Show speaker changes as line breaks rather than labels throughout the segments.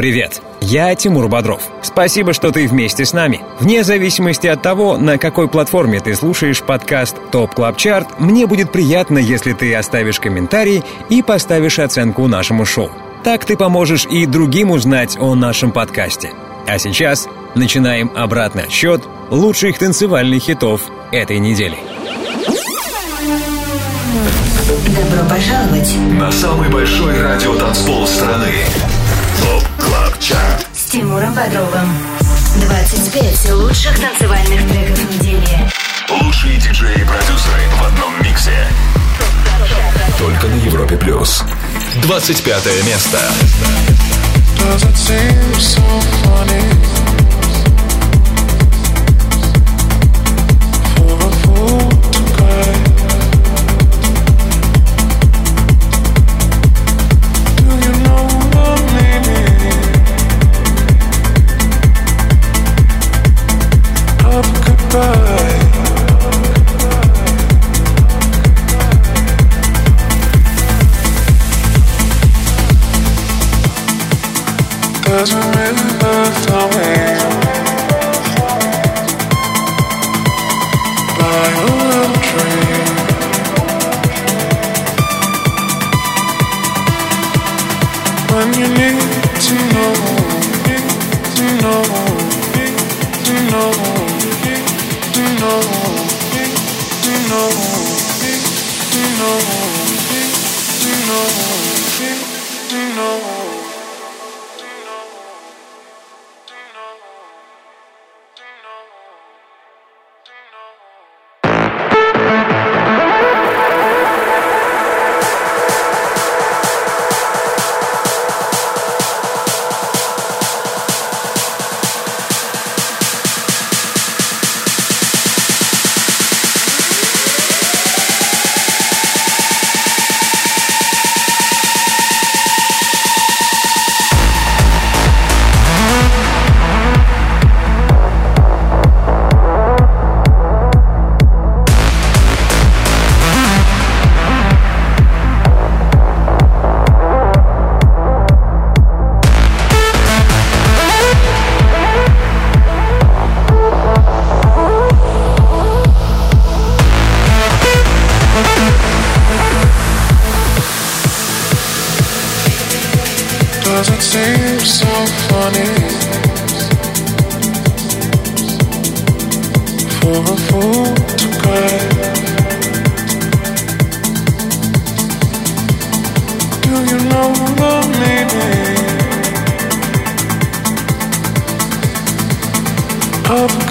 Привет, я Тимур Бодров. Спасибо, что ты вместе с нами. Вне зависимости от того, на какой платформе ты слушаешь подкаст Top Club Chart, мне будет приятно, если ты оставишь комментарий и поставишь оценку нашему шоу. Так ты поможешь и другим узнать о нашем подкасте. А сейчас начинаем обратный отсчет лучших танцевальных хитов этой недели.
Добро пожаловать
на самый большой радиотанцпол страны.
Тимуром Бодровым. 25 лучших танцевальных треков недели.
Лучшие диджеи и продюсеры в одном миксе. Только на Европе Плюс. 25 место. Does it seem so funny?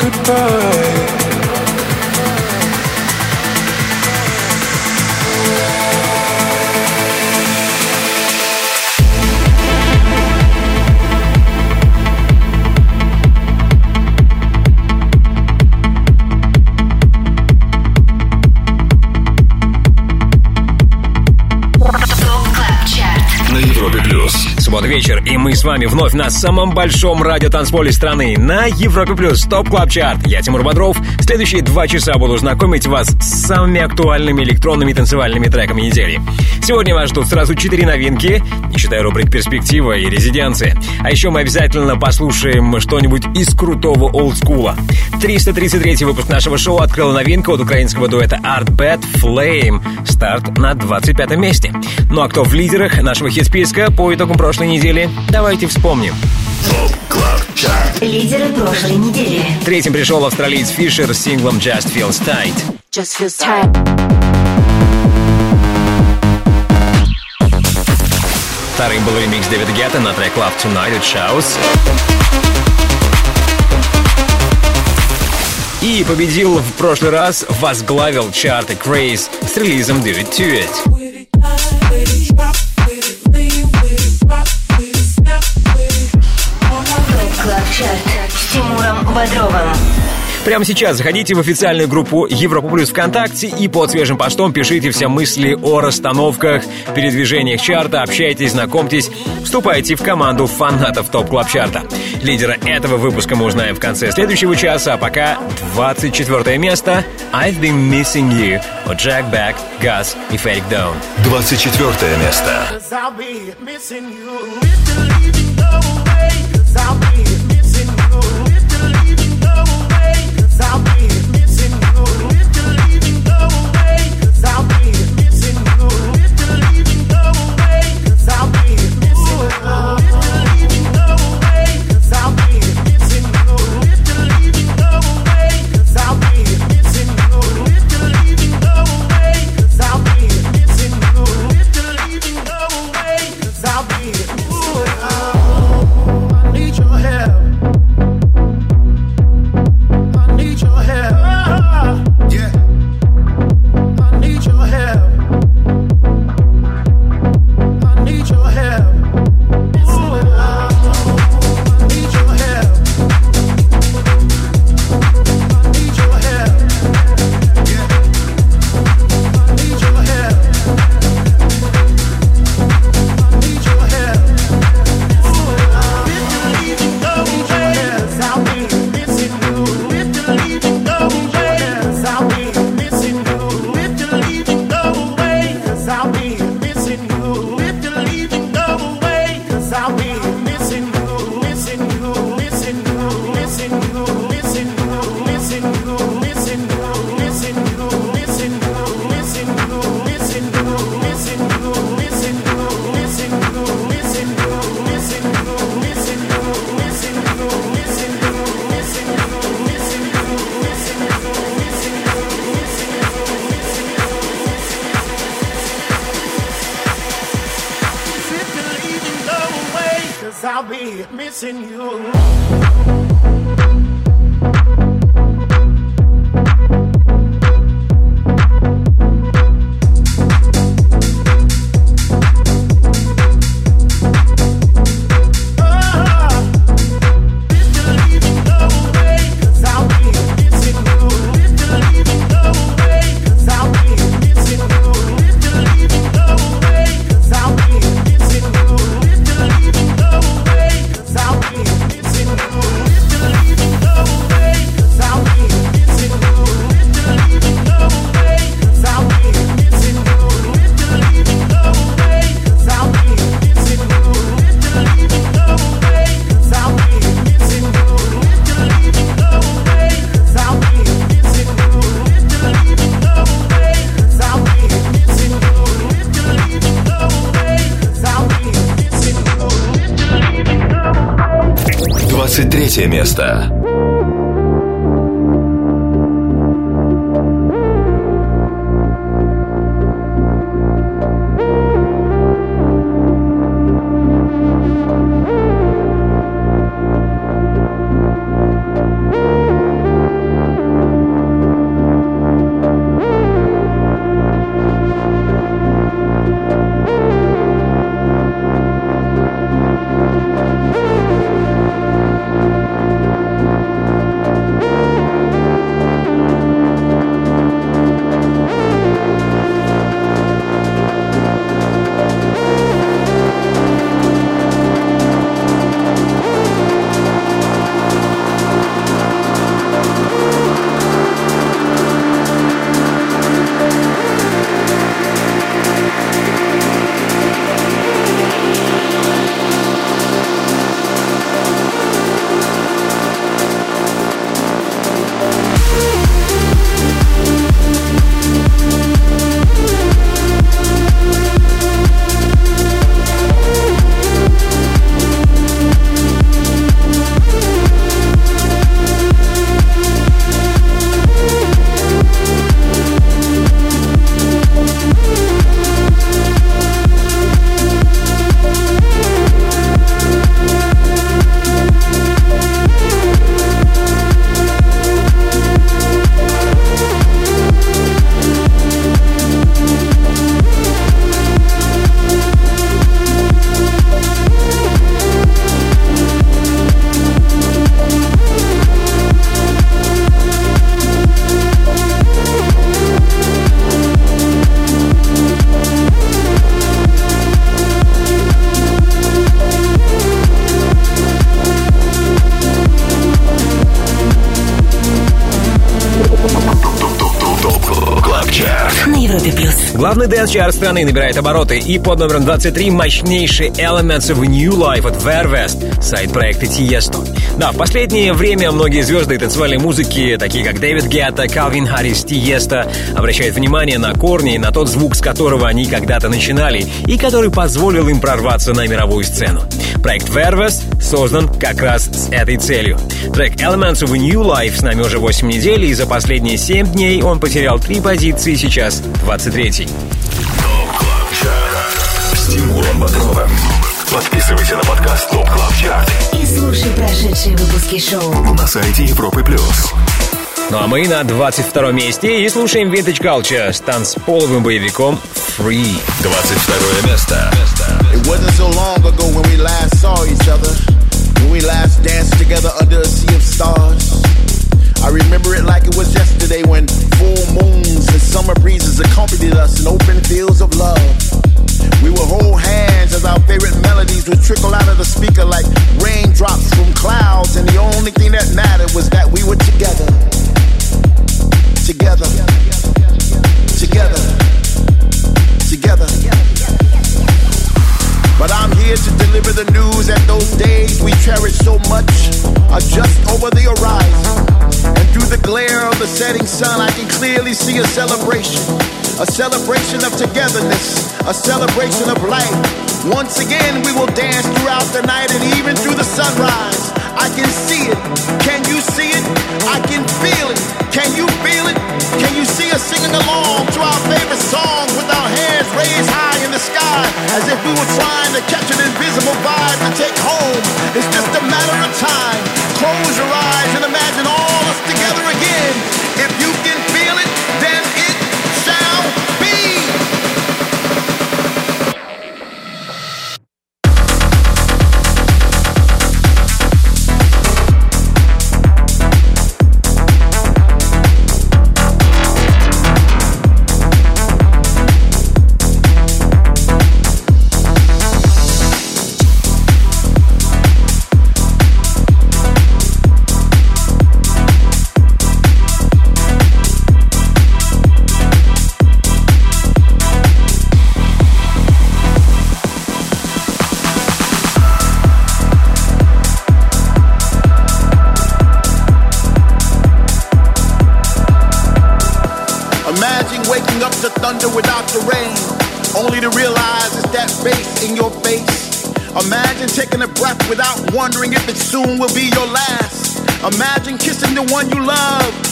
goodbye.
С вами вновь на самом большом радиотанцполе страны на Европе Плюс Top Club Chart. Я Тимур Бодров. Следующие два часа буду знакомить вас с самыми актуальными электронными танцевальными треками недели. Сегодня вас ждут сразу четыре новинки, не считая рубрик «Перспектива» и «Резиденции». А еще мы обязательно послушаем что-нибудь из крутого олдскула. 333 выпуск нашего шоу открыл новинка от украинского дуэта Artbat Flame. Старт на 25 месте. Ну а кто в лидерах нашего хит-списка по итогам прошлой недели? Давайте вспомним.
Лидеры прошлой недели.
Третьим пришел австралиец Фишер с синглом Just Feels Tight.
Just feels tight.
Вторым был ремикс Дэвида Гетта на трек Love Tonight от Shouse. И победил в прошлый раз, возглавил чарты Craze с релизом Do It To It.
Тимуром Бодровым.
Прямо сейчас заходите в официальную группу Европа Плюс ВКонтакте и под свежим постом пишите все мысли о расстановках, передвижениях чарта, общайтесь, знакомьтесь, вступайте в команду фанатов Top Club чарта. Лидера этого выпуска мы узнаем в конце следующего часа, а пока 24 место I've Been Missing You от Jack Back, Gus и Fake Down.
24 место. cause
третье
дэнс-чарт страны набирает обороты, и под номером 23 мощнейший Elements of New Life от VER:WEST, сайд-проекта Tiesto. Да, в последнее время многие звезды танцевальной музыки, такие как Дэвид Гетта, Калвин Харрис, Tiesto, обращают внимание на корни на тот звук, с которого они когда-то начинали, и который позволил им прорваться на мировую сцену. Проект VER:WEST создан как раз с этой целью. Трек Elements of New Life с нами уже 8 недель, и за последние 7 дней он потерял 3 позиции, сейчас 23
с Тимуром Бодровым. Подписывайся на подкаст Top Club Chart.
И слушай прошедшие выпуски шоу
на сайте Европы Плюс.
Ну а мы на 22 месте и слушаем Vintage Culture с танцполовым боевиком Free.
22 место.
It wasn't so long ago when we last saw each other. When we last danced together under a sea of stars. I remember it like it was yesterday when full moons and summer breezes accompanied us in open fields of love. We would hold hands as our favorite melodies would trickle out of the speaker like raindrops from clouds, and the only thing that mattered was that we were together. Together. Together. Together. But I'm here to deliver the news that those days we cherish so much are just over the horizon. And through the glare of the setting sun, I can clearly see a celebration a celebration of togetherness, a celebration of life. Once again, we will dance throughout the night and even through the sunrise. I can see it. Can you see it? I can feel it. Can you feel it? Can you see us singing along to our favorite songs with our hands raised high in the sky as if we were trying to catch an invisible vibe to take home?
It's just a matter of time. Close your eyes and imagine all us together again. If you can feel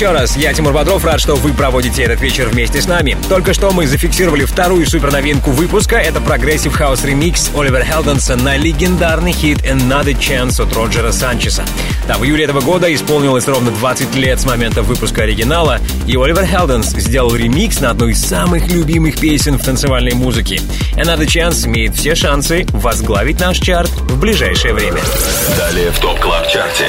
еще раз, я Тимур Бодров, рад, что вы проводите этот вечер вместе с нами. Только что мы зафиксировали вторую суперновинку выпуска, это прогрессив хаус ремикс Оливера Хелденса на легендарный хит Another Chance от Роджера Санчеса. Да, в июле этого года исполнилось ровно 20 лет с момента выпуска оригинала, и Оливер Хелденс сделал ремикс на одну из самых любимых песен в танцевальной музыке. Another Chance имеет все шансы возглавить наш чарт в ближайшее время.
Далее в Top Club чарте.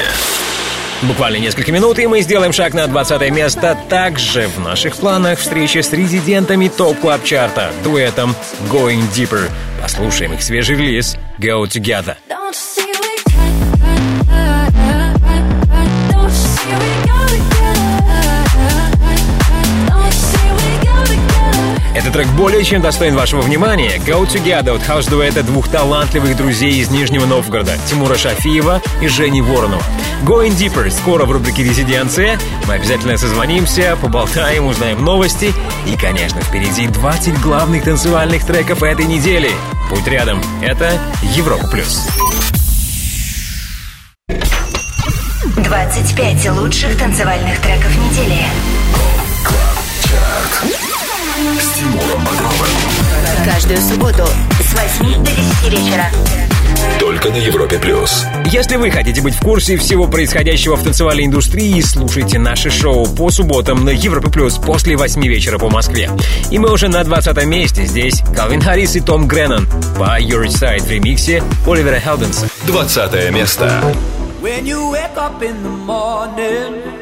Буквально несколько минут, и мы сделаем шаг на 20 место. Также в наших планах встреча с резидентами Top Club чарта дуэтом Going Deeper. Послушаем их свежий релиз Go Together. Этот трек более чем достоин вашего внимания. Go Together от хаус-дуэта двух талантливых друзей из Нижнего Новгорода, Тимура Шафиева и Жени Воронова. Going Deeper скоро в рубрике «Резиденция». Мы обязательно созвонимся, поболтаем, узнаем новости. И, конечно, впереди 20 главных танцевальных треков этой недели. Будь рядом. Это Европа+. плюс.
25 лучших танцевальных треков недели. Каждую субботу с 8 до 10 вечера.
Только на Европе плюс.
Если вы хотите быть в курсе всего происходящего в танцевальной индустрии, слушайте наше шоу по субботам на Европе Плюс после 8 вечера по Москве. И мы уже на 20 месте. Здесь Калвин Харрис и Том Греннон по Your Side в ремиксе Оливера Хелденса.
20 место.
When you wake up in the morning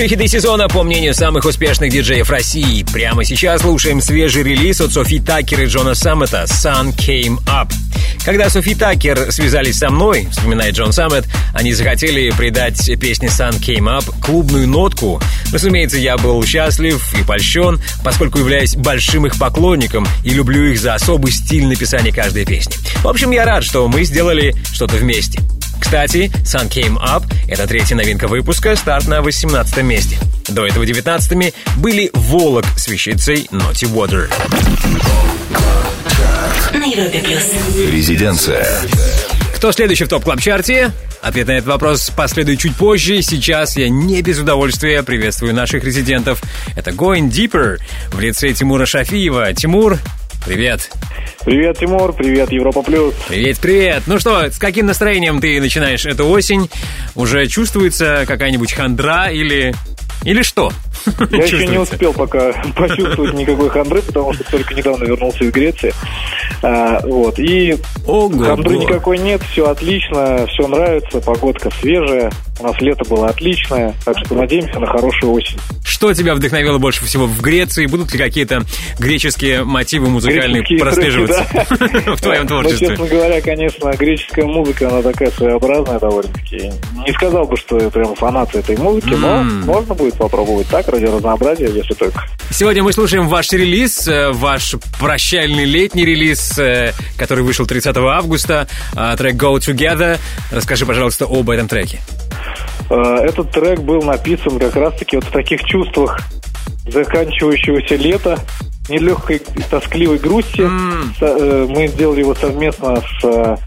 Лучшие хиты сезона, по мнению самых успешных диджеев России. Прямо сейчас слушаем свежий релиз от Софи Такер и Джона Саммета «Sun Came Up». Когда Софи Такер связались со мной, вспоминает Джон Саммет, они захотели придать песне «Sun Came Up» клубную нотку. Разумеется, я был счастлив и польщен, поскольку являюсь большим их поклонником и люблю их за особый стиль написания каждой песни. В общем, я рад, что мы сделали что-то вместе. Кстати, Sun Came Up — это третья новинка выпуска, старт на 18 месте. До этого 19 были Volac с вещицей Naughty Water.
Резиденция.
Кто следующий в Top Club чарте? Ответ на этот вопрос последует чуть позже. Сейчас я не без удовольствия приветствую наших резидентов. Это Going Deeper в лице Тимура Шафиева. Тимур, привет.
Привет, Тимур, привет, Европа Плюс.
Привет, привет. Ну что, с каким настроением ты начинаешь эту осень? Уже чувствуется какая-нибудь хандра или... Или что?
Я еще не успел пока почувствовать никакой хандры, потому что только недавно вернулся из Греции. А, вот. И Ого, хандры никакой нет, все отлично, все нравится, погодка свежая, у нас лето было отличное, так что надеемся на хорошую осень.
Что тебя вдохновило больше всего в Греции? Будут ли какие-то греческие мотивы музыкальные греческие прослеживаться треки, да? в твоем творчестве?
Ну, честно говоря, конечно, греческая музыка, она такая своеобразная довольно-таки. Не сказал бы, что я прям фанат этой музыки, но можно будет попробовать так, ради разнообразия, если только.
Сегодня мы слушаем ваш релиз, э, ваш прощальный летний релиз, э, который вышел 30 августа, э, трек Go Together. Расскажи, пожалуйста, об этом треке.
Этот трек был написан как раз-таки вот в таких чувствах заканчивающегося лета, нелегкой тоскливой грусти. Mm. Мы сделали его совместно с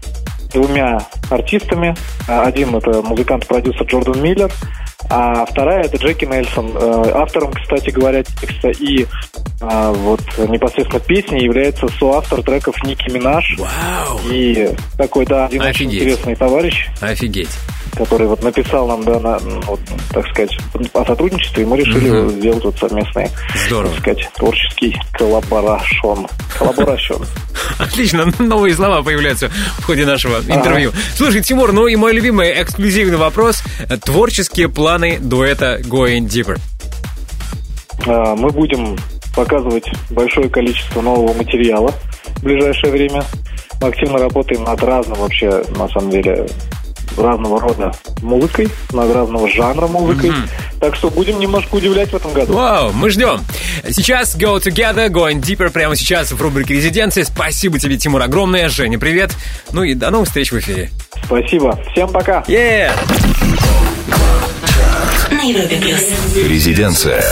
двумя артистами. Один это музыкант-продюсер Джордан Миллер, а вторая это Джеки Нельсон, э, автором, кстати говоря, текста и а, вот непосредственно песни является соавтор треков Ники Минаж.
Вау!
И такой, да, один очень
Офигеть.
интересный товарищ,
Офигеть.
Который вот написал нам, да, на, вот, так сказать, о сотрудничестве, и мы решили
Мгм.
сделать вот совместный,
Здорово.
так сказать, творческий коллаборашон. Коллаборашон.
Отлично, новые слова появляются в ходе нашего интервью. Слушай, Тимур, ну и мой любимый эксклюзивный вопрос. Творческие планы дуэта Going Deeper.
А, Мы будем показывать большое количество нового материала в ближайшее время. Мы активно работаем над разным вообще, на самом деле, разного рода музыкой, над разного жанра музыкой. Так что будем немножко удивлять в этом году.
Вау, мы ждем. Сейчас Go Together, Going Deeper прямо сейчас в рубрике «Резиденция». Спасибо тебе, Тимур, огромное. Женя, привет. Ну и до новых встреч в эфире.
Спасибо. Всем пока.
Yeah!
Резиденция.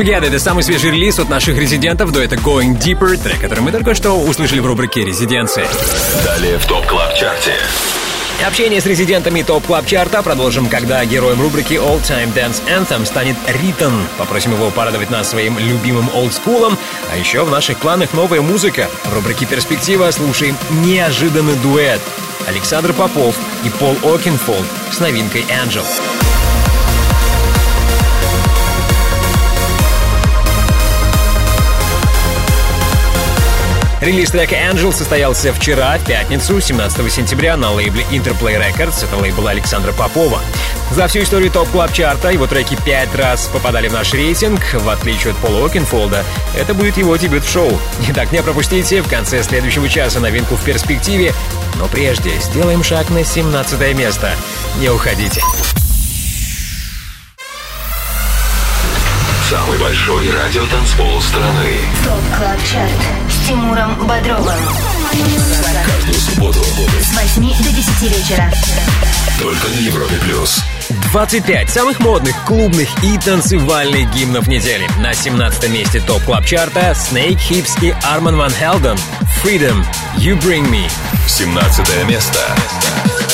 Together —
это самый свежий релиз от наших резидентов дуэта Going Deeper, трек, который мы только что услышали в рубрике «Резиденция».
Далее в ТОП Клаб Чарте.
Общение с резидентами ТОП Клаб Чарта продолжим, когда героем рубрики All Time Dance Anthem станет Ритон. Попросим его порадовать нас своим любимым олдскулом. А еще в наших планах новая музыка. В рубрике «Перспектива» слушаем неожиданный дуэт. Александр Попов и Пол Окенфолд с новинкой «Angel». Релиз трека Angel состоялся вчера, в пятницу, 17 сентября, на лейбле Interplay Records. Это лейбл Александра Попова. За всю историю топ клаб чарта его треки пять раз попадали в наш рейтинг. В отличие от Пола Окенфолда, это будет его дебют в шоу. Итак, не пропустите в конце следующего часа новинку в перспективе. Но прежде сделаем шаг на 17 место. Не уходите.
Самый большой радиотанцпол страны.
ТОП Клаб Чарт с Тимуром Бодровым.
Каждую субботу
С 8 до 10 вечера.
только на Европе плюс.
25 самых модных, клубных и танцевальных гимнов недели. На 17 месте топ клаб чарта Snakehips и Арман Ван Хелден. Freedom, You Bring Me.
17 место.
15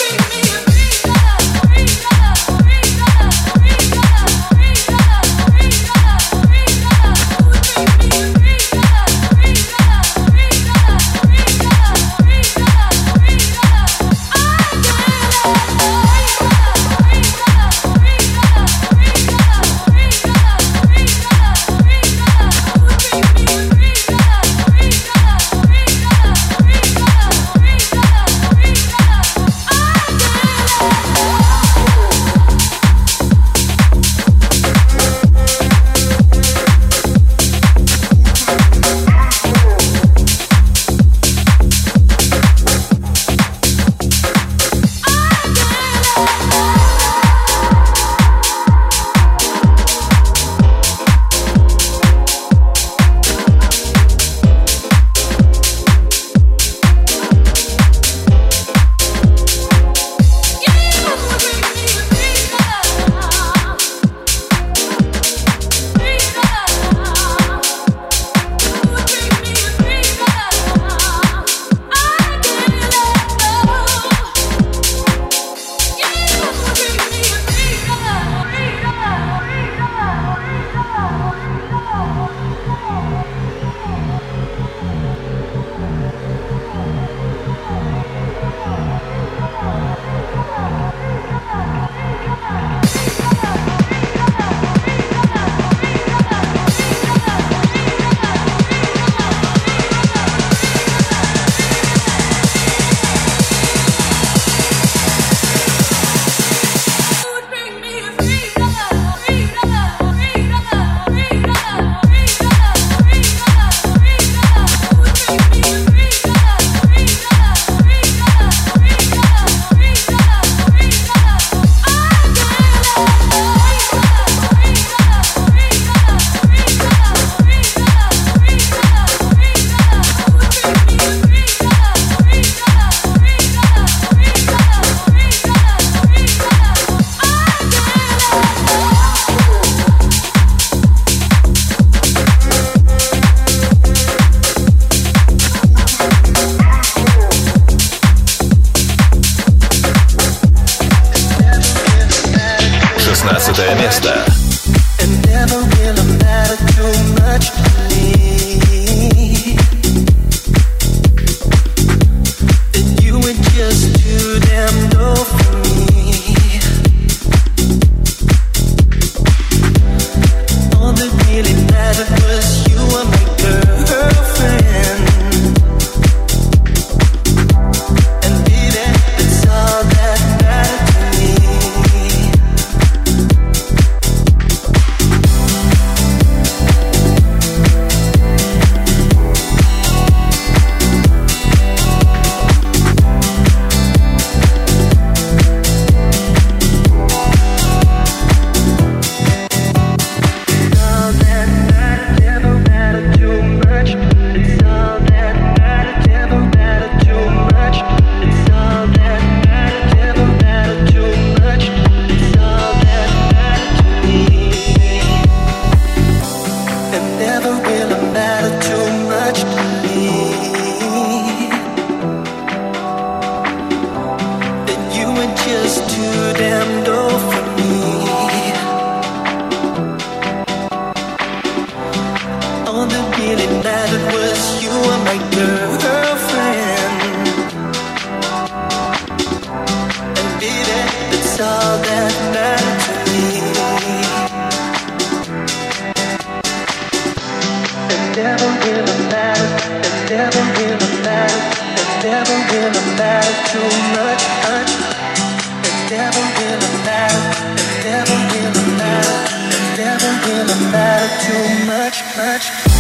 feeling that too much, much.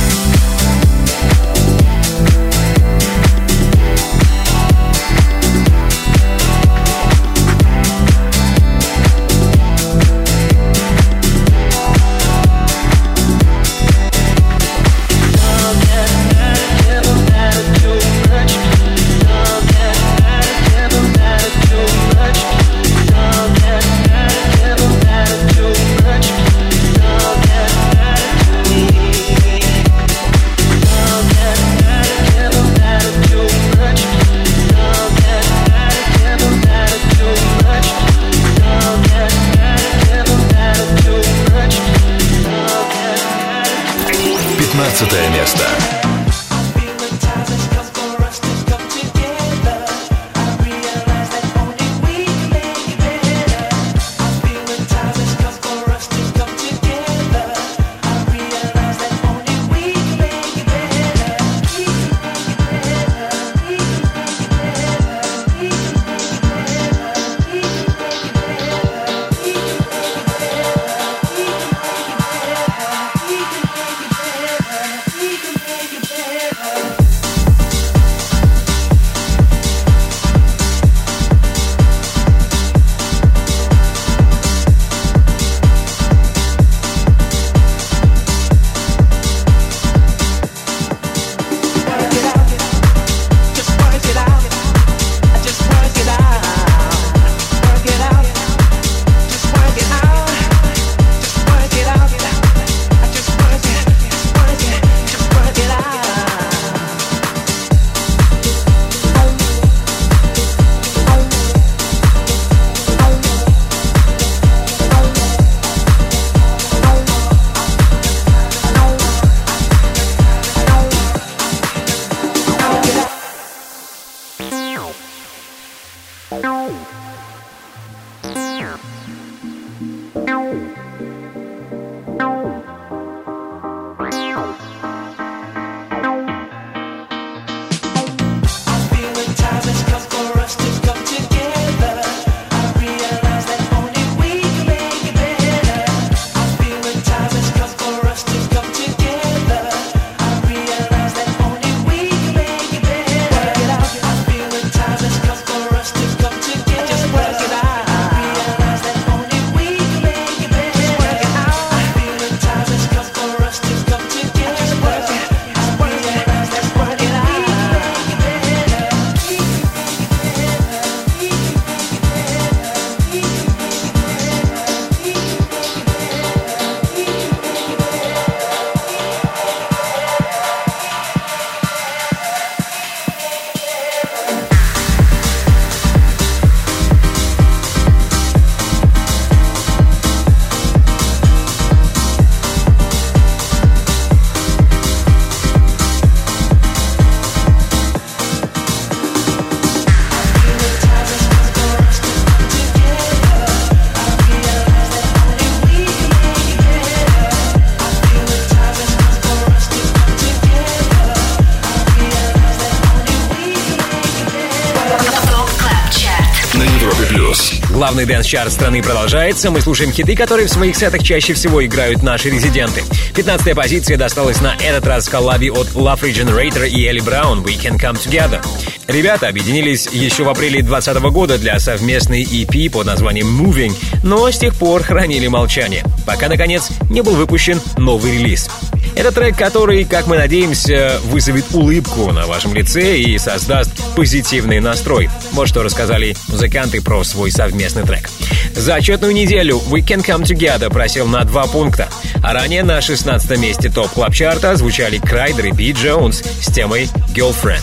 Главный дэнс-чарт страны продолжается. Мы слушаем хиты, которые в своих сетах чаще всего играют наши резиденты. 15 позиция досталась на этот раз коллаби от Love Regenerator и Элли Браун «We Can Come Together». Ребята объединились еще в апреле 2020 года для совместной EP под названием Moving, но с тех пор хранили молчание, пока, наконец, не был выпущен новый релиз. Это трек, который, как мы надеемся, вызовет улыбку на вашем лице и создаст позитивный настрой. Вот что рассказали музыканты про свой совместный трек. За отчетную неделю We Can Come Together просел на два пункта, а ранее на 16 месте топ клаб чарта звучали Крайдер и Би Джонс с темой Girlfriend.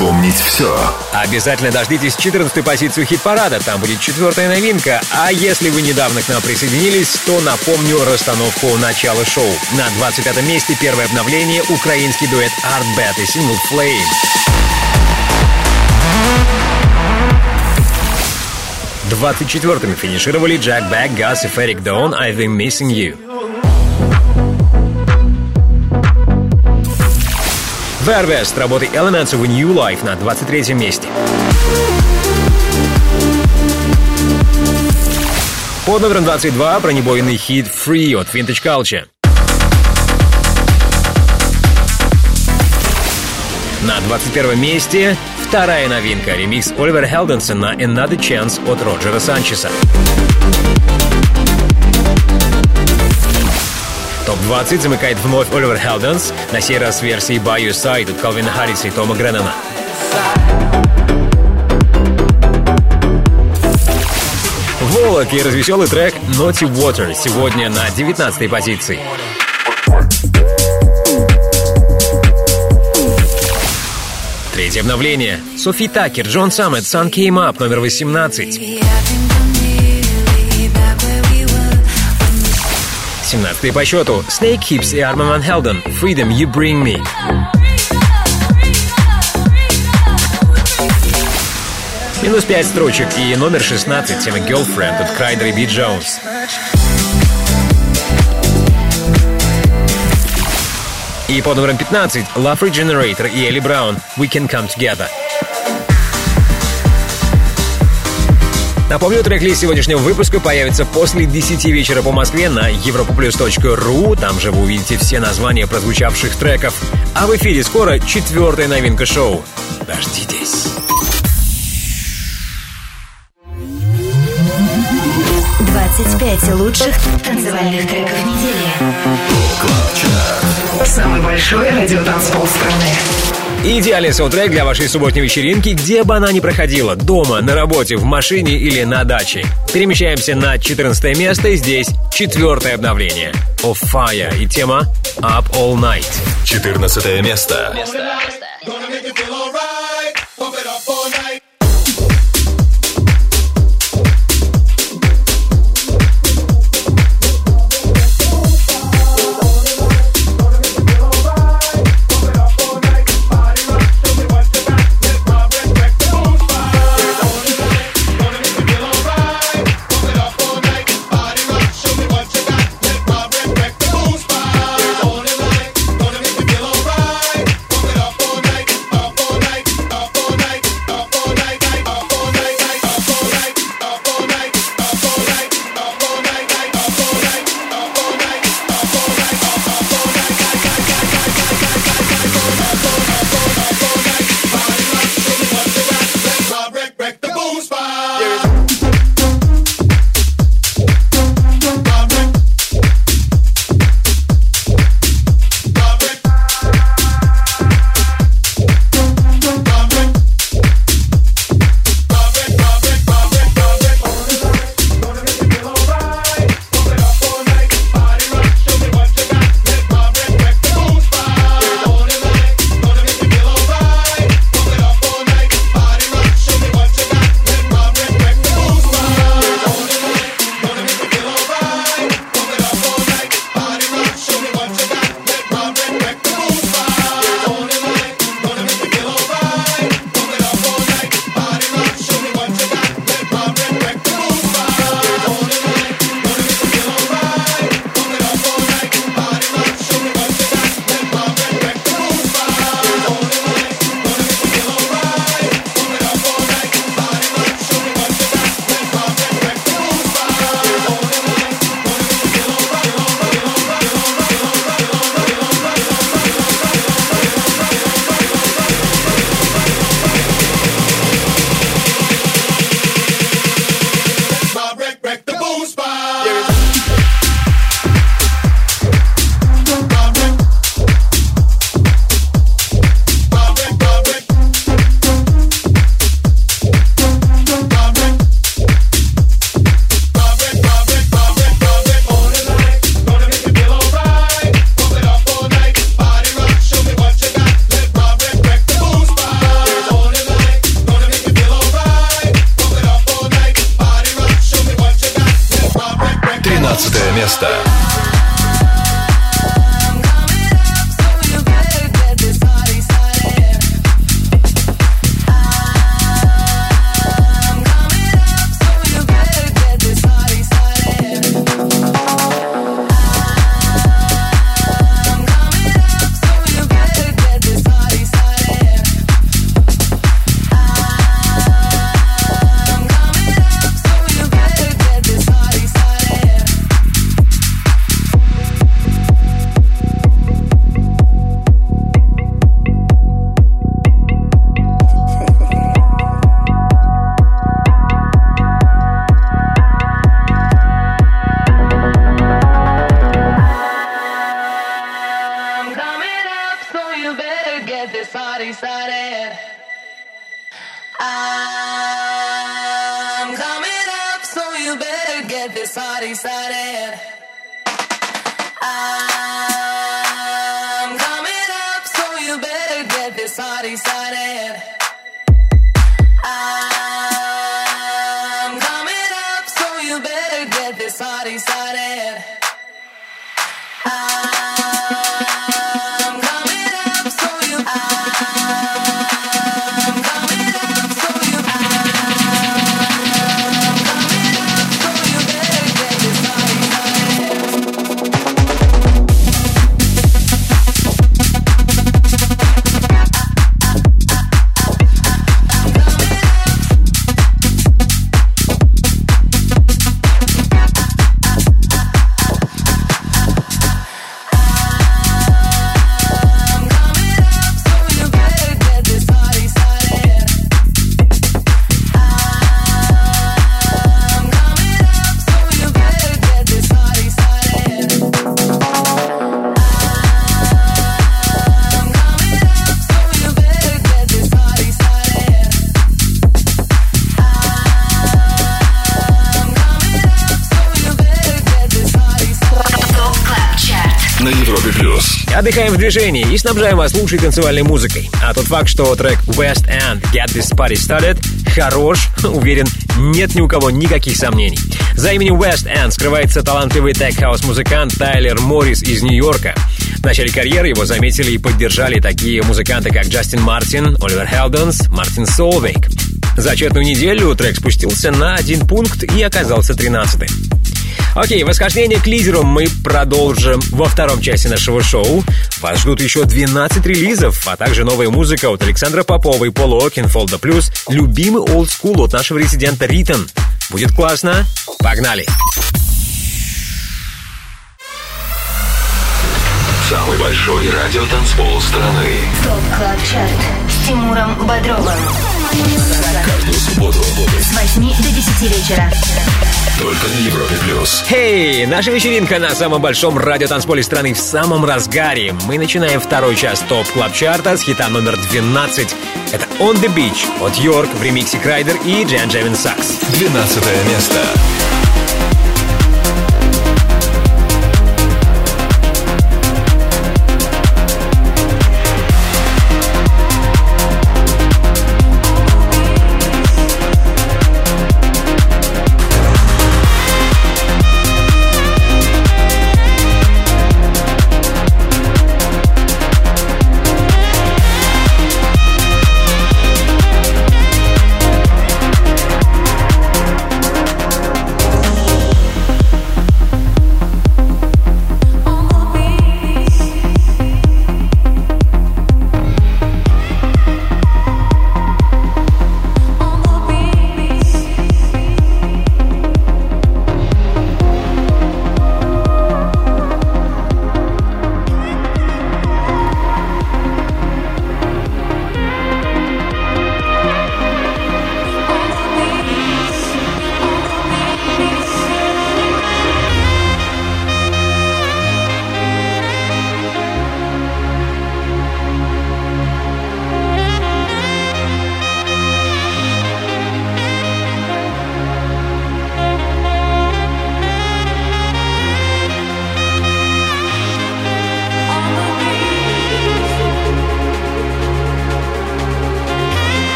Вспомнить все.
Обязательно дождитесь 14 позицию хит-парада, там будет четвертая новинка. А если вы недавно к нам присоединились, то напомню расстановку начала шоу. На 25 месте первое обновление украинский дуэт Artbat и сингл Flame. 24-ми финишировали Джек Бэк, Гас и Ферик Дон «I've been missing you». Verve с работой Elements of a New Life на 23 месте. Под номером 22 бронебойный хит Free от Vintage Culture. На 21 месте вторая новинка ремикс Оливера Хелденса на Another Chance от Роджера Санчеса. Топ-20 замыкает вновь Оливер Хелденс, на сей раз версии By Your Side от Калвина Харриса и Тома Греннона. Волок и развеселый трек Naughty Water сегодня на 19 позиции. Третье обновление. Софи Такер, Джон Саммет, Sun Came Up, номер 18. 17 по счету. Snake Hips и Arma Van Helden. Freedom You Bring Me. Минус 5 строчек и номер 16 тема Girlfriend от Крайдер и Би Джонс. И под номером 15 Love Regenerator и Элли Браун We Can Come Together. Напомню, трек-лист сегодняшнего выпуска появится после 10 вечера по Москве на europoplus.ru. Там же вы увидите все названия прозвучавших треков. А в эфире скоро четвертая новинка шоу. Дождитесь.
25 лучших танцевальных треков недели.
Самый большой радиотанцпол страны.
Идеальный саундтрек для вашей субботней вечеринки, где бы она ни проходила, дома, на работе, в машине или на даче. Перемещаемся на 14 место, и здесь четвертое обновление. Of Fire и тема Up All Night.
14 место.
Up
движении и снабжаем вас лучшей танцевальной музыкой. А тот факт, что трек West End Get This Party Started хорош, уверен, нет ни у кого никаких сомнений. За именем West End скрывается талантливый тех-хаус-музыкант Тайлер Моррис из Нью-Йорка. В начале карьеры его заметили и поддержали такие музыканты, как Джастин Мартин, Оливер Хелденс, Мартин Солвейк. За отчетную неделю трек спустился на один пункт и оказался 13 Окей, восхождение к лидеру мы продолжим во втором части нашего шоу. Вас ждут еще 12 релизов, а также новая музыка от Александра Попова и Пола Окинфолда, плюс любимый олдскул от нашего резидента Ритон. Будет классно? Погнали!
Самый большой радиотанцпол страны.
ТОП КЛАБ ЧАРТ с Тимуром Бодровым.
Каждую субботу
С 8 до 10 вечера.
Только на Европе плюс.
Хей, наша вечеринка на самом большом радиотанцполе страны в самом разгаре. Мы начинаем второй час ТОП Клаб Чарта с хита номер 12. Это On The Beach от Йорк в ремиксе Крайдер и JenJammin Sax.
12 место.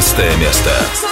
11 место.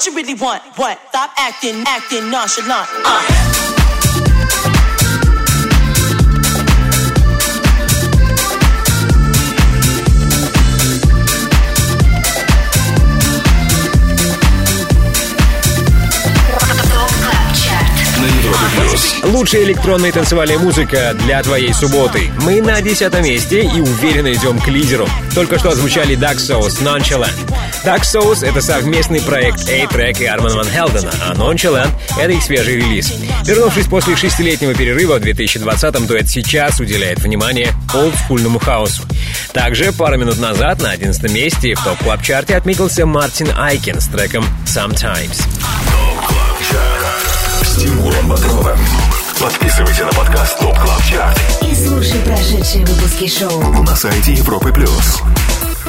What you really, want, what? Stop acting, acting nonchalant.
Uh.
Лучшая электронная танцевальная музыка для твоей субботы. Мы на десятом месте и уверенно идем к лидеру. Только что отзвучали Duck Sauce Nonchalant. Dark Souls — это совместный проект A-Trak и Арман Ван Хелдена, а Nonchalant — это их свежий релиз. Вернувшись после шестилетнего перерыва в 2020-м, дуэт сейчас уделяет внимание олдскульному хаусу. Также пару минут назад на 11 месте в топ-клаб-чарте отметился Мартин Айкин с треком «Sometimes».
С Тимуром Бодровым. Подписывайся на подкаст ТОП Клаб Чарт
И слушай прошедшие выпуски шоу.
на сайте Европы плюс.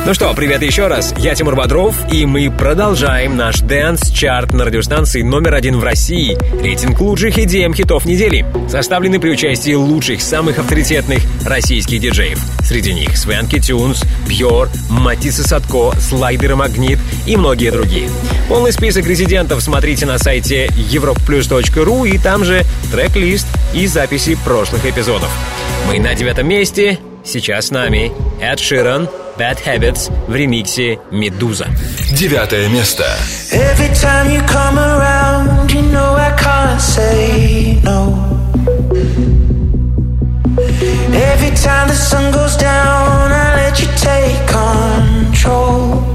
Ну что, привет еще раз. Я Тимур Бодров, и мы продолжаем наш дэнс-чарт на радиостанции номер один в России. Рейтинг лучших EDM хитов недели. Составленный при участии лучших, самых авторитетных российских диджеев. Среди них Swanky Tunes, Пьор, Matisse & Sadko, Слайдер и Магнит и многие другие. Полный список резидентов смотрите на сайте europaplus.ru и там же трек-лист и записи прошлых эпизодов. Мы на девятом месте. Сейчас с нами Эд Ширан, Bad Habits в ремиксе «Медуза».
Девятое место.
Every time you come around, you know I can't say no. Every time the sun goes down, I let you take control.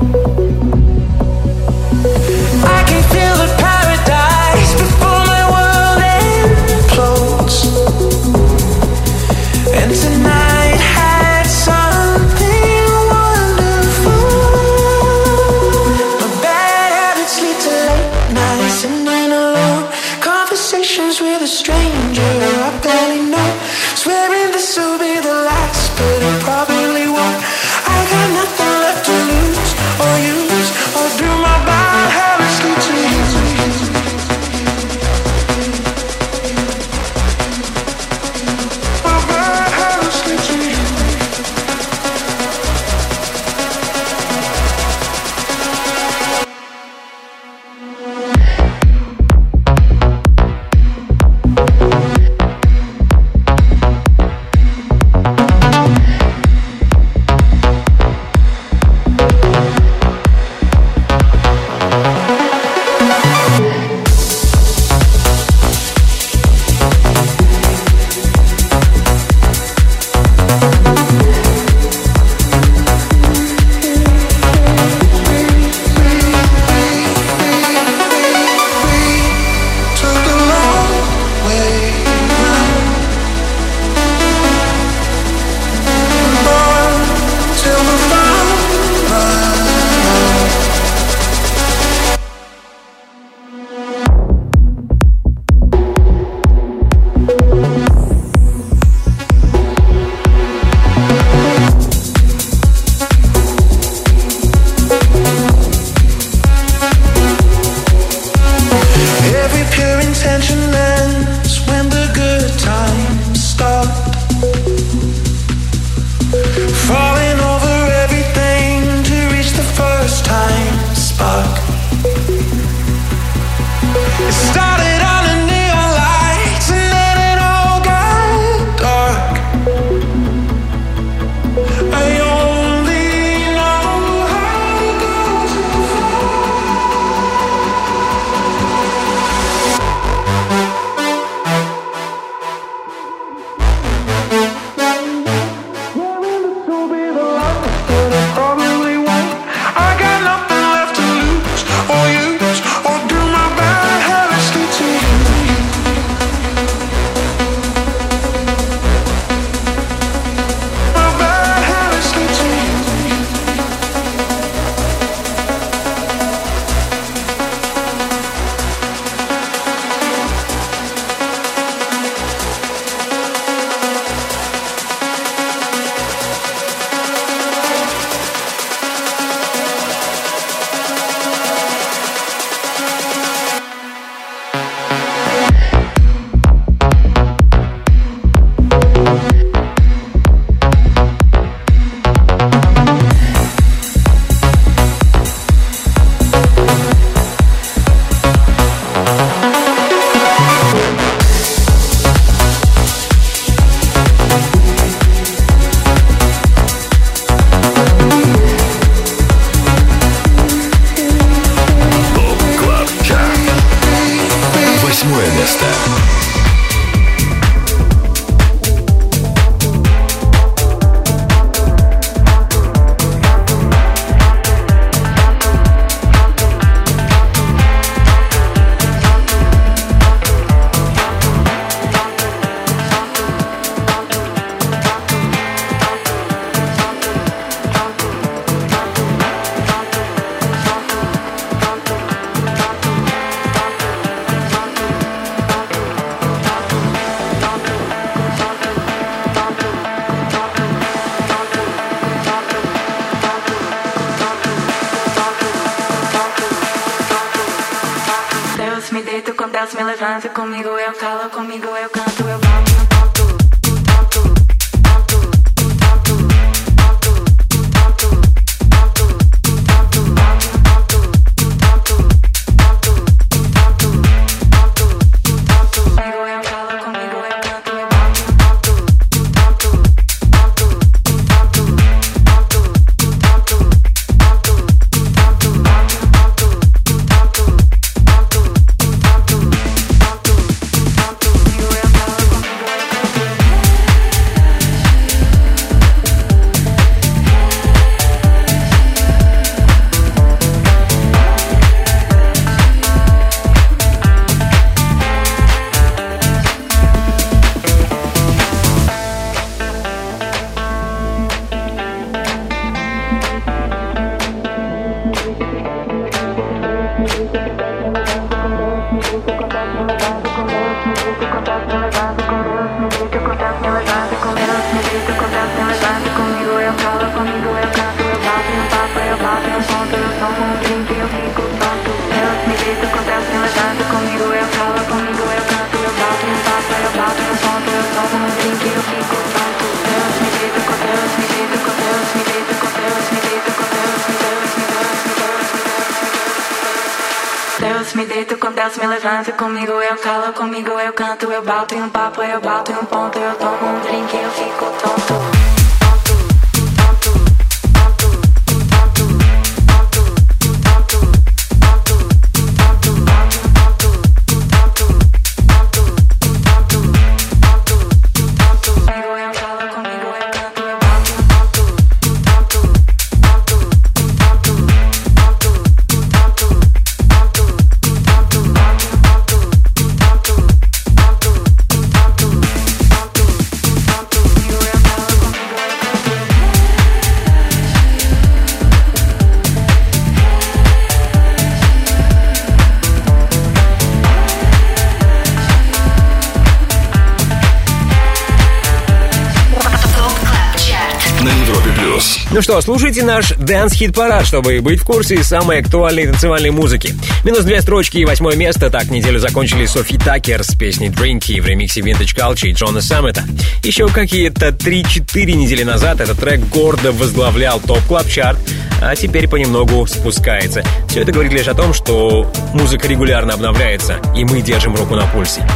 Слушайте наш Dance Hit парад, чтобы быть в курсе самой актуальной танцевальной музыки. Минус две строчки и восьмое место. Так неделю закончили Софи Такер с песней Drinky в ремиксе Vintage Culture и Джона Саммета. Еще какие-то 3-4 недели назад этот трек гордо возглавлял топ клаб чарт а теперь понемногу спускается. Все это говорит лишь о том, что музыка регулярно обновляется, и мы держим руку на пульсе.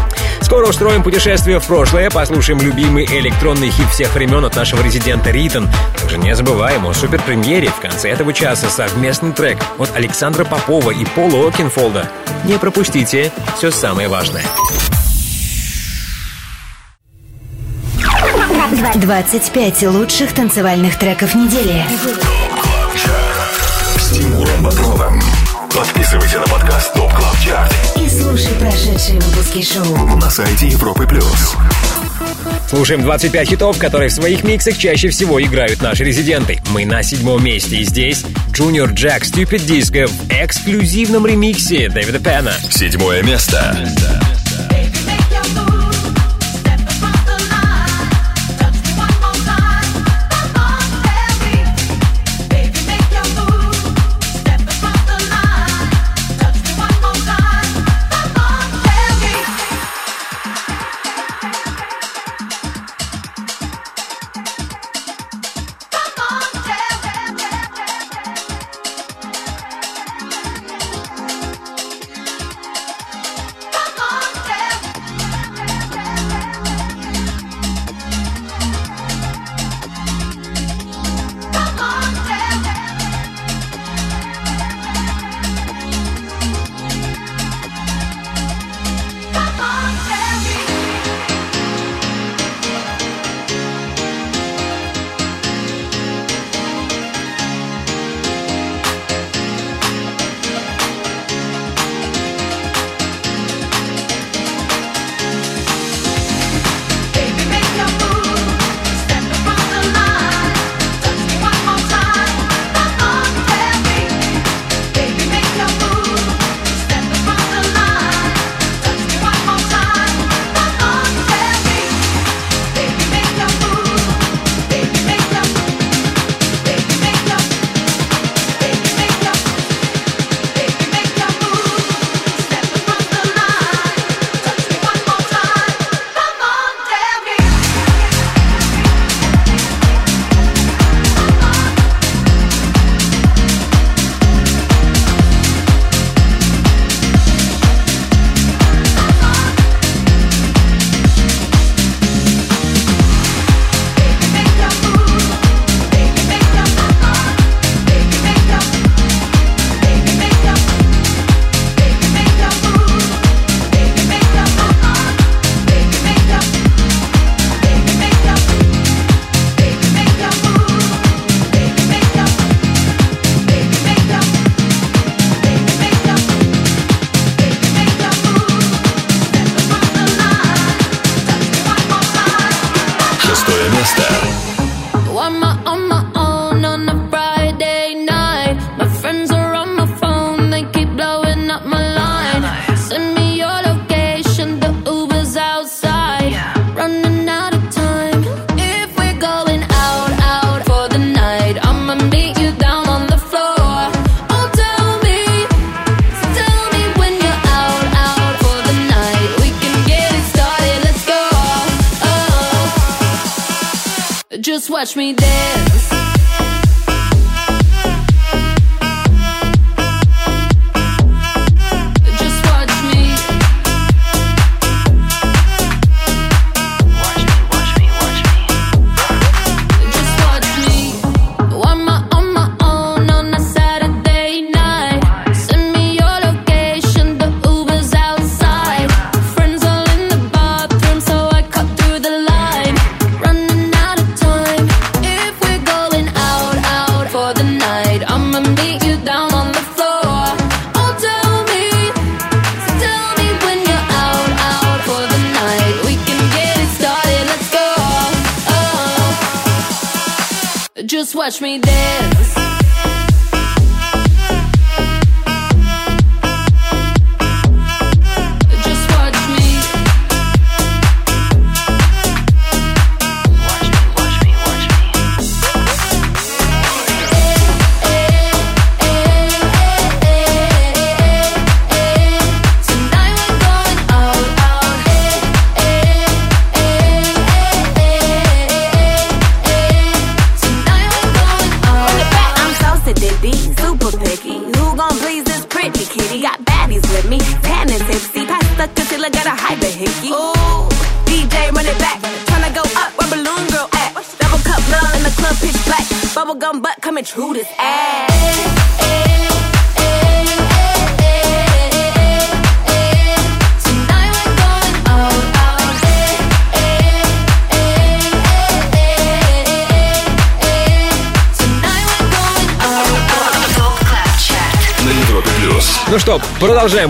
Скоро устроим путешествие в прошлое, послушаем любимый электронный хит всех времен от нашего резидента Ритон. Также не забываем о суперпремьере в конце этого часа совместный трек от Александра Попова и Пола Окинфолда. Не пропустите все самое важное.
25 лучших танцевальных треков недели.
С Тимуром Бодровым. Подписывайся на подкаст Топ
слушай прошедшие выпуски шоу.
на сайте Европы плюс.
Слушаем 25 хитов, которые в своих миксах чаще всего играют наши резиденты. Мы на седьмом месте, и здесь Junior Jack Stupid Disco в эксклюзивном ремиксе Дэвида Пена.
Седьмое место.
Come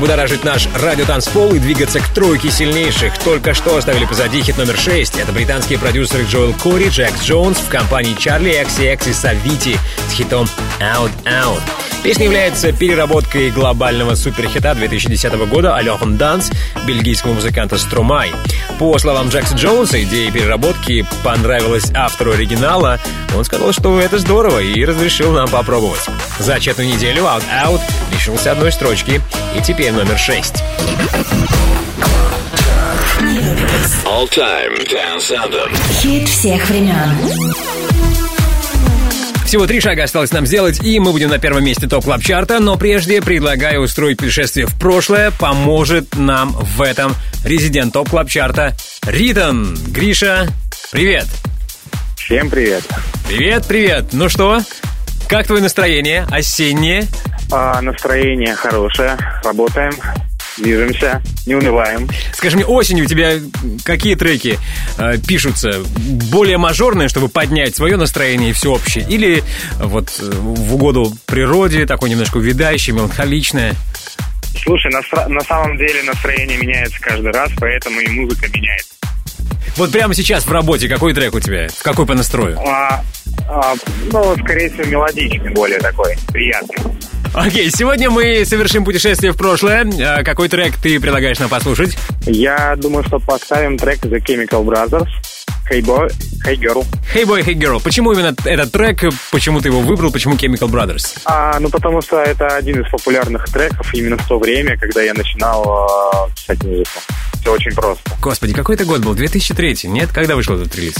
продолжаем будоражить наш радиотанцпол и двигаться к тройке сильнейших. Только что оставили позади хит номер 6. Это британские продюсеры Джоэл Кори, Джекс Джонс в компании Чарли XCX и Савити с хитом Out Out. Песня является переработкой глобального суперхита 2010 года «Алёхан Данс» бельгийского музыканта Струмай. По словам Джекса Джонса, идея переработки понравилась автору оригинала. Он сказал, что это здорово и разрешил нам попробовать. За четную неделю Out Out лишился одной строчки и теперь номер 6.
All Time Dance Anthem.
Хит всех времен.
Всего три шага осталось нам сделать, и мы будем на первом месте топ клаб чарта но прежде предлагаю устроить путешествие в прошлое. Поможет нам в этом резидент топ клаб чарта Ритон. Гриша, привет.
Всем привет.
Привет, привет. Ну что, как твое настроение? Осеннее?
А, настроение хорошее. Работаем, движемся, не унываем.
Скажи мне, осенью у тебя какие треки э, пишутся? Более мажорные, чтобы поднять свое настроение и всеобщее? Или вот э, в угоду природе, такое немножко увядающее, меланхоличное?
Слушай, на, на самом деле настроение меняется каждый раз, поэтому и музыка меняется.
Вот прямо сейчас в работе какой трек у тебя? В какой по настрою?
А, а, ну, скорее всего, мелодичный, более такой, приятный.
Окей, сегодня мы совершим путешествие в прошлое. А Какой трек ты предлагаешь нам послушать?
Я думаю, что поставим трек The Chemical Brothers. Hey Boy, Hey Girl.
Hey Boy, Hey Girl. Почему именно этот трек? Почему ты его выбрал? Почему Chemical Brothers?
А, ну, потому что это один из популярных треков именно в то время, когда я начинал а, писать музыку. Все очень просто.
Господи, какой это год был? 2003, нет? Когда вышел этот релиз?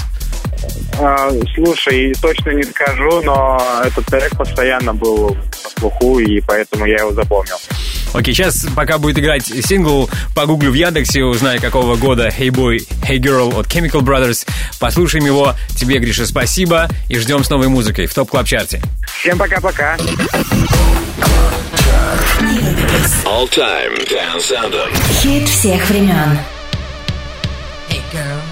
А, слушай, точно не скажу, но этот трек постоянно был на слуху, и поэтому я его запомнил.
Окей, сейчас, пока будет играть сингл, погуглю в Яндексе, узнаю, какого года Hey Boy, Hey Girl от Chemical Brothers. Послушаем его. Тебе, Гриша, спасибо. И ждем с новой музыкой в ТОП Клаб Чарте.
Всем пока-пока.
All Time Dance Anthem.
Хит всех времен.
Hey,
girl.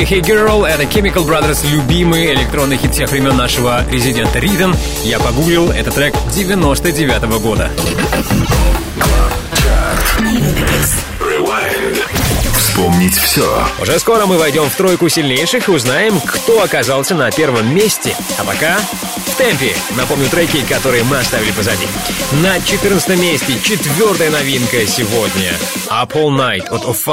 Boy, Hey Girl — это Chemical Brothers, любимый электронный хит всех времен нашего резидента Риден. Я погуглил, это трек 99 -го года.
Вспомнить все.
Уже скоро мы войдем в тройку сильнейших и узнаем, кто оказался на первом месте. А пока в темпе. Напомню треки, которые мы оставили позади. На 14 месте четвертая новинка сегодня. Up All Night от Of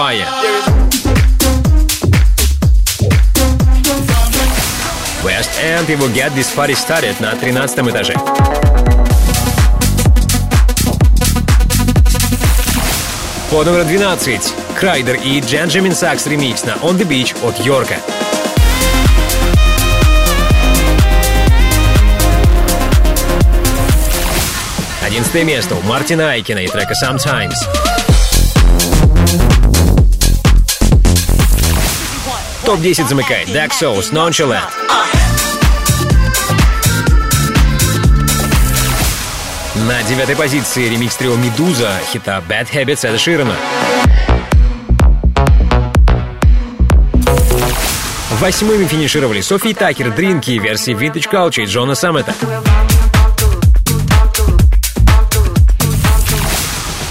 End его Get This Party Started на 13 этаже. Под номер 12 Крайдер и Дженджамин Сакс ремикс на On The Beach от Йорка. Одиннадцатое место у Мартина Айкина и трека Sometimes. Топ-10 замыкает Dark Souls Nonchalant. На девятой позиции ремикс трио «Медуза» хита «Bad Habits» Эда Ширана. Восьмыми финишировали Софи Такер, Дринки, версии Vintage Culture и Джона Саммета.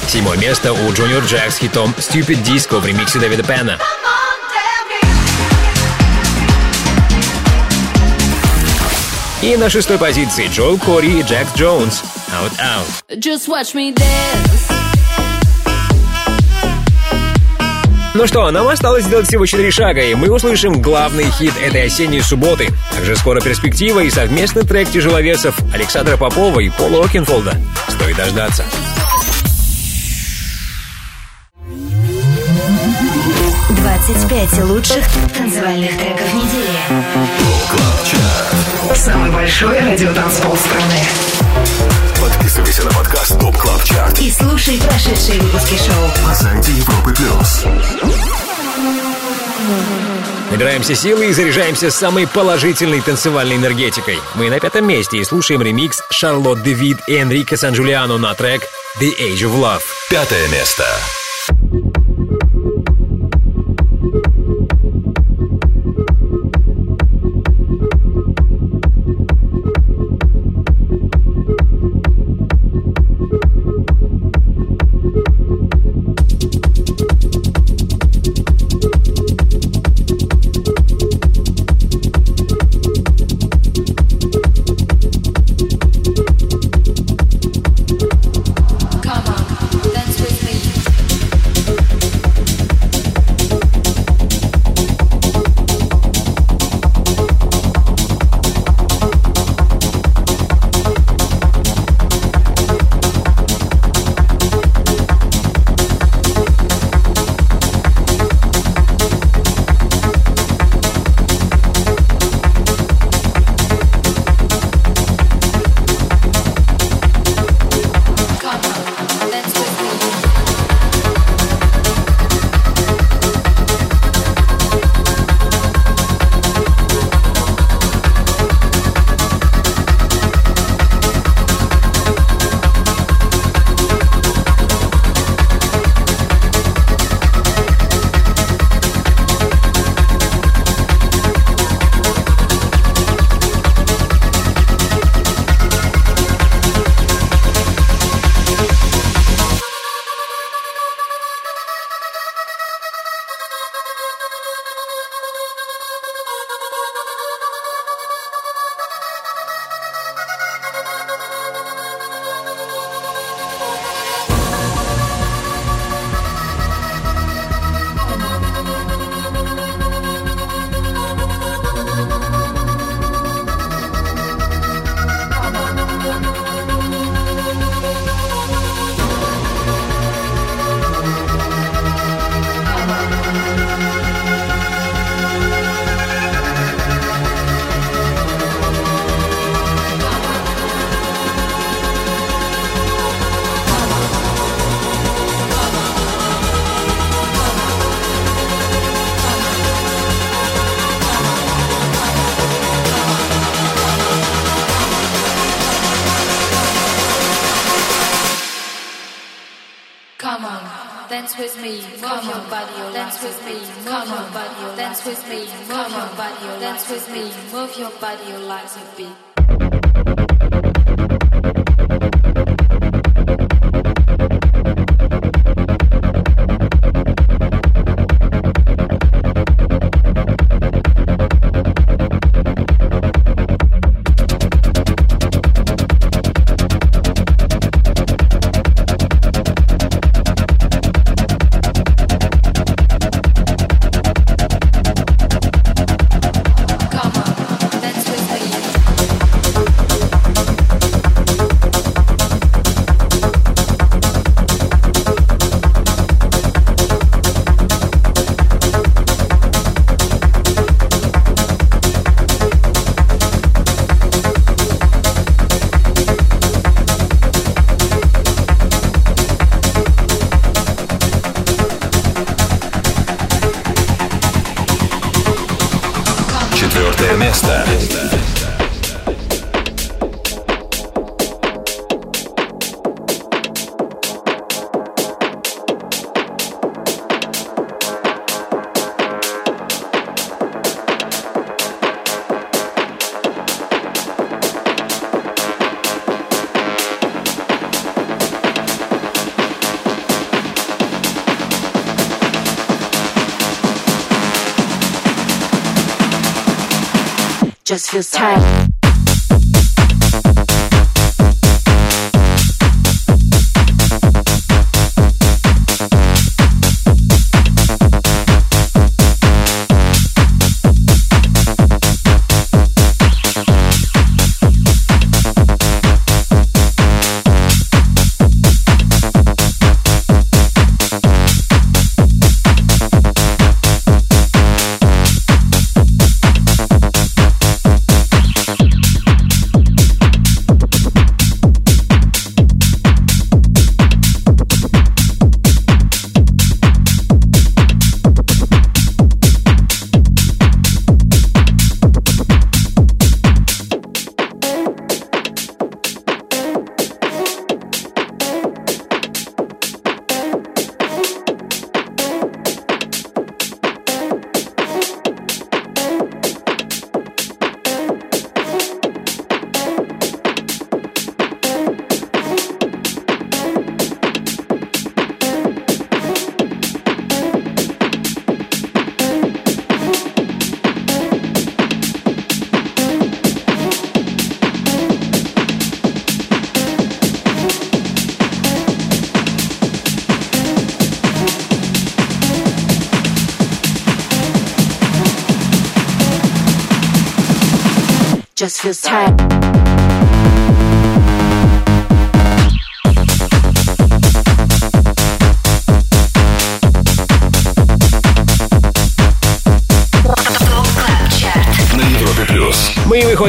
Седьмое место у Junior Jack с хитом Stupid Disco в ремиксе Дэвида Пена. И на шестой позиции Джоэл Кори и Джек Джонс Out Out.
Just watch me dance.
Ну что, нам осталось сделать всего четыре шага, и мы услышим главный хит этой осенней субботы. Также скоро перспектива и совместный трек тяжеловесов Александра Попова и Пола Окенфолда. Стоит дождаться.
Двадцать пять лучших танцевальных треков недели.
Самый большой радиотанцпол страны.
Подписывайся на подкаст Top Club Chart
И слушай прошедшие выпуски шоу.
на сайте Европы Плюс.
Набираемся силы и заряжаемся самой положительной танцевальной энергетикой. Мы на пятом месте и слушаем ремикс Шарлотт Девид и Энрико Сан-Джулиано на трек The Age of Love.
Пятое место.
Just tight.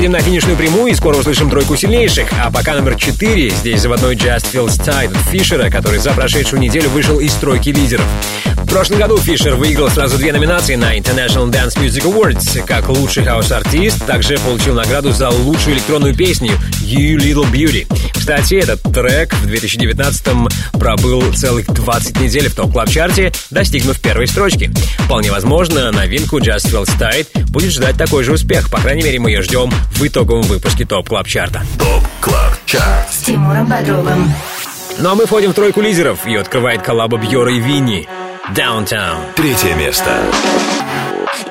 Выходим на финишную прямую и скоро услышим тройку сильнейших. А пока номер 4. Здесь заводной Just Feels Tight от Фишера, который за прошедшую неделю вышел из тройки лидеров. В прошлом году Фишер выиграл сразу две номинации на International Dance Music Awards. Как лучший хаус-артист, также получил награду за лучшую электронную песню You Little Beauty. Кстати, этот трек в 2019-м пробыл целых 20 недель в топ-клаб-чарте, достигнув первой строчки. Вполне возможно, новинку Just Feels Tight будет ждать такой же успех. По крайней мере, мы ее ждем в итоговом выпуске топ-клаб-чарта.
Топ Клаб Чарт.
С Тимуром Бодровым.
Ну а мы входим в тройку лидеров. Ее открывает коллаба Бьора и Винни. Downtown.
Третье место.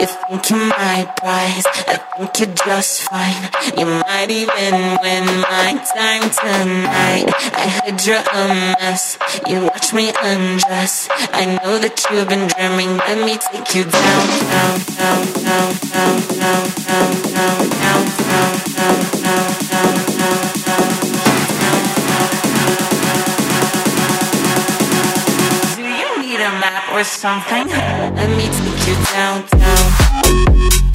You think you might prize, I think you're just fine. You might even win my time tonight. I heard you're a mess, you watch me undress. I know that you've been dreaming, let me take you down, down, down, down, down, down, down, down, down, down, down, down, down, down, Do you need a map or something? Let me you downtown.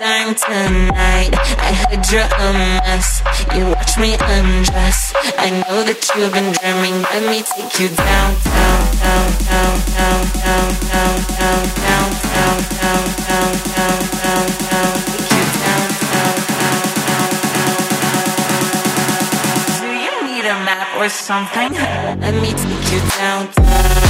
time tonight. I heard you're a mess. You watch me undress. I know that you've been dreaming. Let me take you down, down, down, down, down, down, down, down, down, down, down, down, down, down, down. Take you down, down, down, down, down. Do you need a map or something? Let me take you down,
down.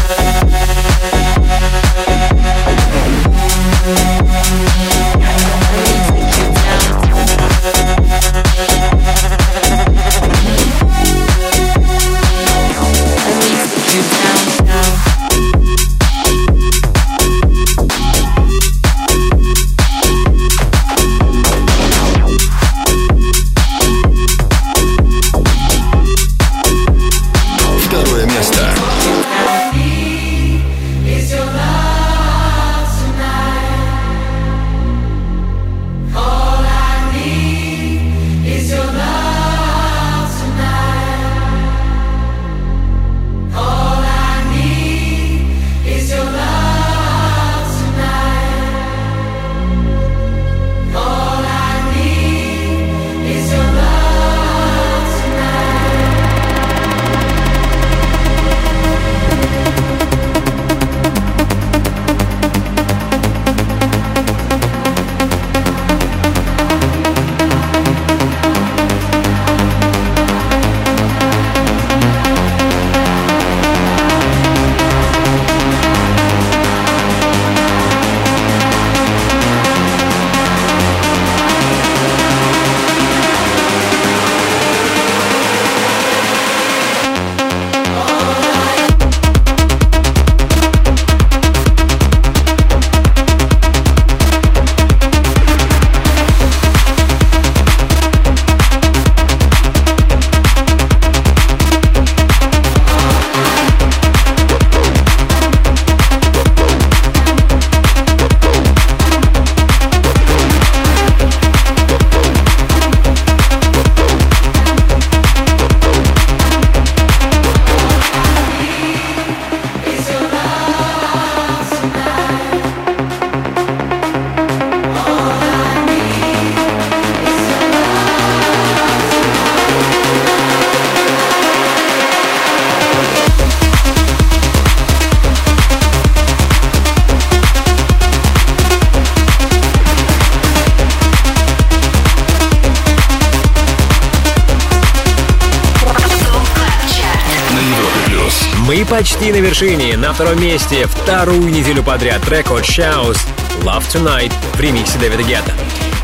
На
вершине. На втором месте вторую неделю подряд трек от Shouse «Love Tonight» в ремиксе Дэвида Гетта.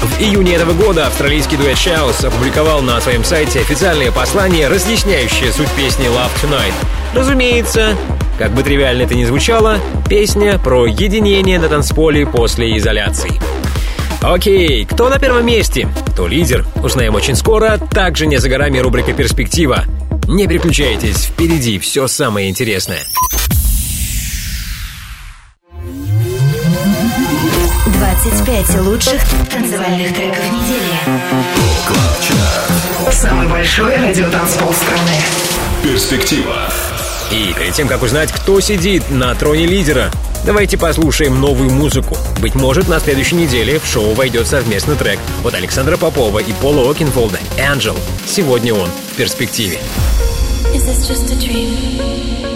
В июне этого года австралийский дуэт Shouse опубликовал на своем сайте официальное послание, разъясняющее суть песни «Love Tonight». Разумеется, как бы тривиально это ни звучало, песня про единение на танцполе после изоляции. Окей, кто на первом месте? Кто лидер? Узнаем очень скоро. Также не за горами рубрика «Перспектива». Не переключайтесь, впереди все самое интересное.
25 лучших танцевальных треков недели.
Самый большой радиотанцпол страны.
Перспектива.
И перед тем, как узнать, кто сидит на троне лидера, давайте послушаем новую музыку. Быть может, на следующей неделе в шоу войдет совместный трек от Александра Попова и Пола Окинфолда «Angel». Сегодня он в перспективе.
Is this just a dream?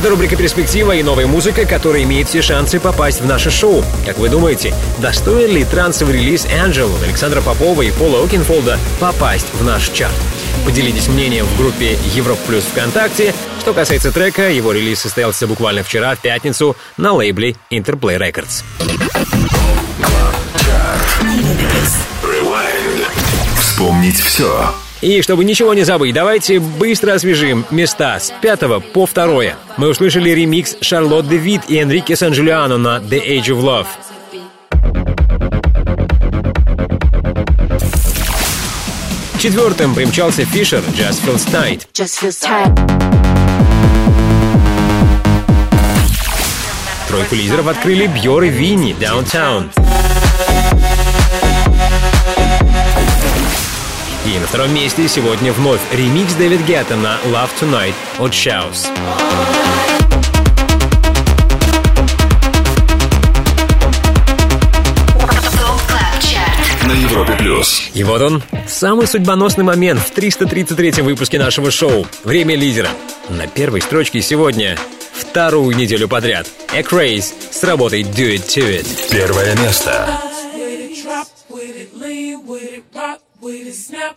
Это рубрика «Перспектива» и новая музыка, которая имеет все шансы попасть в наше шоу. Как вы думаете, достоин ли трансовый релиз Angel, Александра Попова и Пола Окинфолда попасть в наш чарт? Поделитесь мнением в группе Европ Плюс ВКонтакте. Что касается трека, его релиз состоялся буквально вчера, в пятницу, на лейбле Interplay Records.
Вспомнить все.
И чтобы ничего не забыть, давайте быстро освежим места с пятого по второе. Мы услышали ремикс Шарлотт Девит и Энрике Сан-Джулиано на The Age of Love. Четвертым примчался Фишер Just Feels Tight.
Just feels tight.
Тройку лидеров открыли Бьор и Винни Downtown. На втором месте сегодня вновь ремикс Дэвид Гетта на Love Tonight от Shouse.
На Европе плюс.
И вот он, самый судьбоносный момент в 333 выпуске нашего шоу «Время лидера». На первой строчке сегодня вторую неделю подряд. Экрейс с работой Do It To It.
Первое место.
with it, drop with it, lean with it, rock with it, snap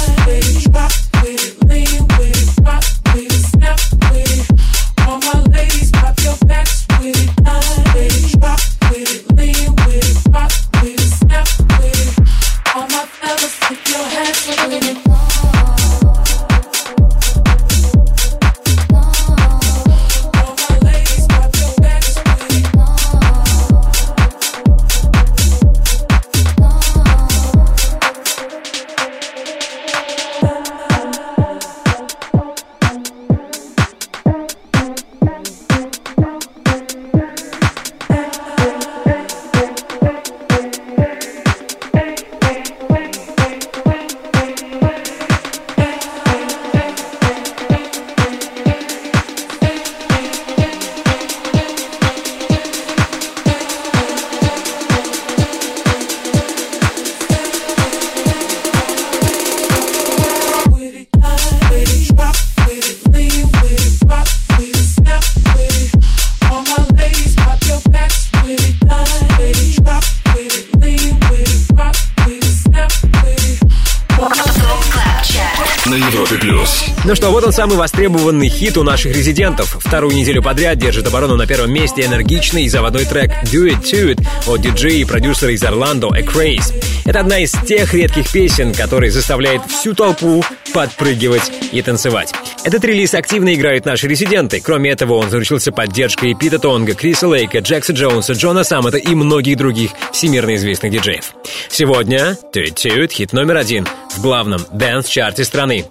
он самый востребованный хит у наших резидентов. Вторую неделю подряд держит оборону на первом месте энергичный и заводной трек Do It To It от диджея и продюсера из Орландо Экрейс. Это одна из тех редких песен, которые заставляет всю толпу подпрыгивать и танцевать. Этот релиз активно играют наши резиденты. Кроме этого, он заручился поддержкой Пита Тонга, Криса Лейка, Джекса Джонса, Джона Саммета и многих других всемирно известных диджеев. Сегодня Do It To It хит номер один в главном дэнс-чарте страны.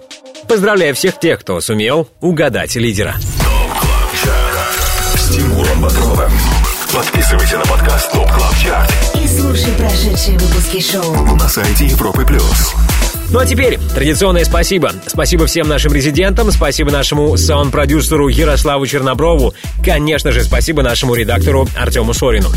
Поздравляю всех тех, кто сумел угадать лидера.
С Тимуром Бодровым. Подписывайся на подкаст Топ Клаб Чарт
И слушай прошедшие выпуски шоу.
на сайте Европы плюс.
Ну а теперь традиционное спасибо. Спасибо всем нашим резидентам, спасибо нашему саунд-продюсеру Ярославу Черноброву, конечно же, спасибо нашему редактору Артему Сорину.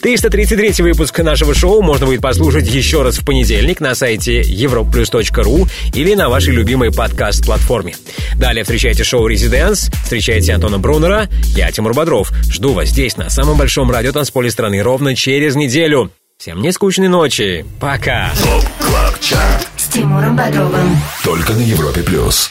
333 выпуск нашего шоу можно будет послушать еще раз в понедельник на сайте europaplus.ru или на вашей любимой подкаст-платформе. Далее встречайте шоу «ResiDance», встречайте Антона Брунера, я Тимур Бодров. Жду вас здесь, на самом большом радиотанцполе страны, ровно через неделю. Всем не скучной ночи. Пока.
Клаб Чарт.
Тимуром Бодровым.
Только на Европе плюс.